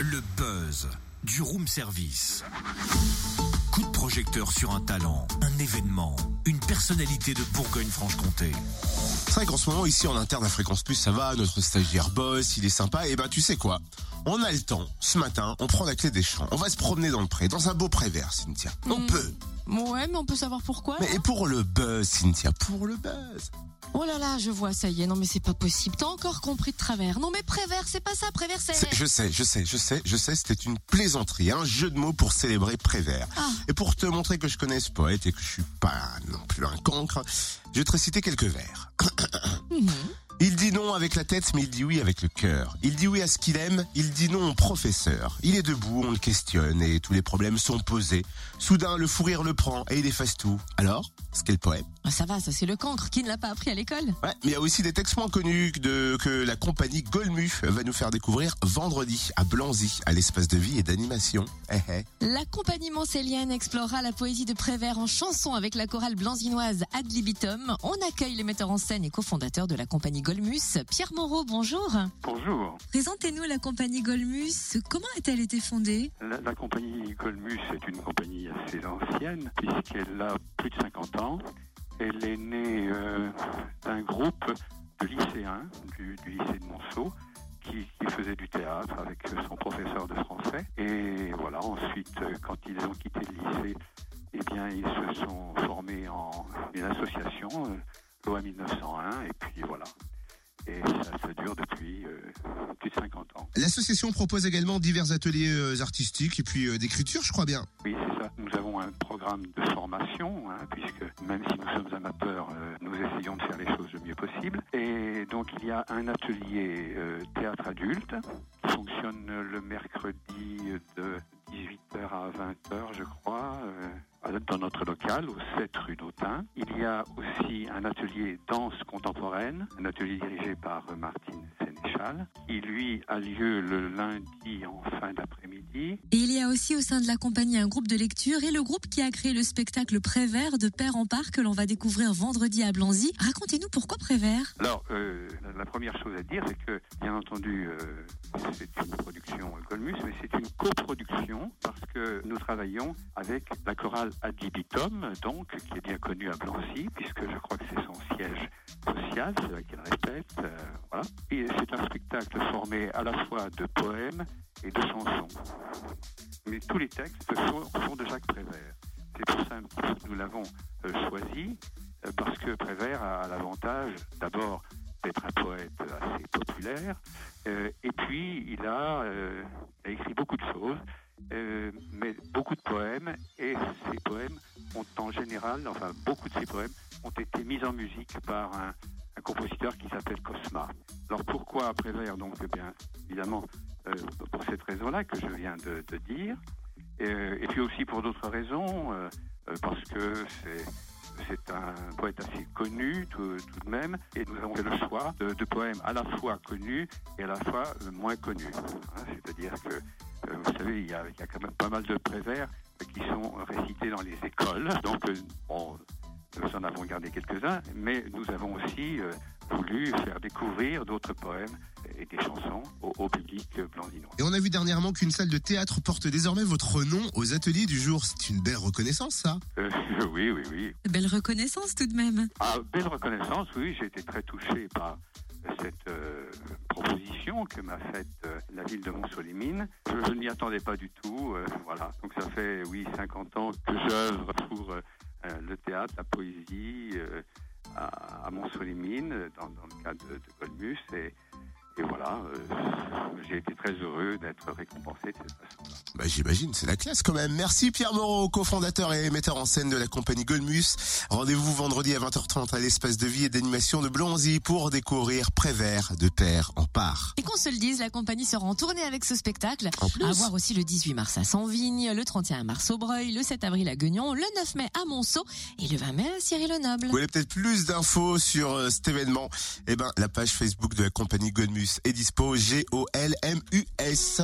Le buzz du room service. Coup de projecteur sur un talent, un événement, une personnalité de Bourgogne-Franche-Comté. C'est vrai qu'en ce moment, ici en interne à Fréquence Plus, ça va, notre stagiaire boss, il est sympa, et ben tu sais quoi? On a le temps, ce matin, on prend la clé des champs, on va se promener dans le pré, dans un beau pré vert, Cynthia. On Mm. peut. Ouais, mais on peut savoir pourquoi. Mais et pour le buzz, Cynthia, pour le buzz. Oh là là, je vois, ça y est. Non, mais c'est pas possible. T'as encore compris de travers. Non, mais Prévert, c'est pas ça. Prévert, c'est. C'est- Je sais, je sais, je sais, je sais, c'était une plaisanterie, un jeu de mots pour célébrer Prévert. Ah. Et pour te montrer que je connais ce poète et que je suis pas non plus un cancre, je vais te réciter quelques vers. Mhm. Il dit non avec la tête, mais il dit oui avec le cœur. Il dit oui à ce qu'il aime, il dit non au professeur. Il est debout, on le questionne et tous les problèmes sont posés. Soudain, le fou rire le prend et il efface tout. Alors, ce qu'est le poème? Ah, ça va, ça c'est le cancre. Qui ne l'a pas appris à l'école Ouais, mais il y a aussi des textes moins connus de, que la compagnie Golmu va nous faire découvrir vendredi à Blanzy, à l'espace de vie et d'animation. Eh, eh. La compagnie mancélienne explorera la poésie de Prévert en chanson avec la chorale blanzinoise Ad libitum. On accueille le metteur en scène et cofondateur de la compagnie Golmus, Pierre Moreau. Bonjour. Bonjour. Présentez-nous la compagnie Golmus. Comment a-t-elle été fondée? La, la compagnie Colmus est une compagnie assez ancienne puisqu'elle a plus de 50 ans. Elle est née euh, d'un groupe de lycéens du, du lycée de Monceau qui, faisait du théâtre avec son professeur de français. Et voilà, ensuite, euh, quand ils ont quitté le lycée, eh bien, ils se sont formés en une association, euh, l'OA 1901, et puis voilà. Et ça, ça dure depuis euh, plus de 50 ans. L'association propose également divers ateliers euh, artistiques et puis euh, d'écriture, je crois bien. Oui, c'est ça. Nous avons un programme de formation, hein, puisque même si nous sommes amateurs, nous essayons de faire les choses le mieux possible. Et donc, il y a un atelier théâtre adulte qui fonctionne le mercredi de 18h à 20h, je crois, dans notre local, au 7 rue d'Autun. Il y a aussi un atelier danse contemporaine, un atelier dirigé par euh, Martine Qui lui a lieu le lundi en fin d'après-midi. Et il y a aussi au sein de la compagnie un groupe de lecture et le groupe qui a créé le spectacle Prévert de Père en Part que l'on va découvrir vendredi à Blanzy. Racontez-nous pourquoi Prévert? Alors, euh, la, première chose à dire, c'est que, bien entendu, euh, c'est une production Colmus, mais c'est une coproduction parce que nous travaillons avec la chorale Ad libitum, donc, qui est bien connue à Blancy, puisque je crois que c'est son siège social, c'est là qu'elle répète. Euh, c'est un spectacle formé à la fois de poèmes et de chansons. Mais tous les textes sont, de Jacques Prévert. C'est pour ça que nous l'avons euh, choisi, euh, parce que Prévert a l'avantage d'abord d'être un poète assez populaire, et puis il a, écrit beaucoup de choses, mais beaucoup de poèmes, et ces poèmes ont en général, enfin beaucoup de ces poèmes, ont été mis en musique par un, un compositeur qui s'appelle Cosma. Alors pourquoi Prévert Donc, eh bien, évidemment, euh, pour cette raison-là que je viens de, dire, et puis aussi pour d'autres raisons, euh, euh, parce que c'est un poète assez connu tout, de même, et nous avons fait le choix de, poèmes à la fois connus et à la fois moins connus. Hein, C'est-à-dire que, vous savez, il y, a, quand même pas mal de prévers qui sont récités dans les écoles. Donc, bon, nous en avons gardé quelques-uns, mais nous avons aussi euh, voulu faire découvrir d'autres poèmes et des chansons au, au public blandinois. Et on a vu dernièrement qu'une salle de théâtre porte désormais votre nom aux ateliers du jour. C'est une belle reconnaissance, ça. Euh, oui, oui, oui. Belle reconnaissance tout de même. Ah, belle reconnaissance, oui, j'ai été très touché par cette euh, proposition que m'a faite euh, la ville de Montsolimine. Je, je n'y attendais pas du tout, euh, voilà. Donc ça fait, oui, 50 ans que j'œuvre pour le théâtre, la poésie euh, à, Montsolimine, dans, le cadre de, de et, et voilà, euh, j'ai été très heureux d'être récompensé de cette façon-là. Bah, j'imagine, c'est la classe quand même. Merci Pierre Moreau, cofondateur et metteur en scène de la compagnie Golmus. Rendez-vous vendredi à 20h30 à l'espace de vie et d'animation de Blonzy pour découvrir Prévert de Père en part. Et qu'on se le dise, la compagnie sera en tournée avec ce spectacle. En plus. À voir aussi le 18 mars à Sanvigne, le 31 mars au Breuil, le 7 avril à Guignon, le 9 mai à Monceau et le 20 mai à Cyril-le-Noble. Vous voulez peut-être plus d'infos sur euh, cet événement Eh ben, la page Facebook de la compagnie Golmus est dispo. G-O-L-M-U-S.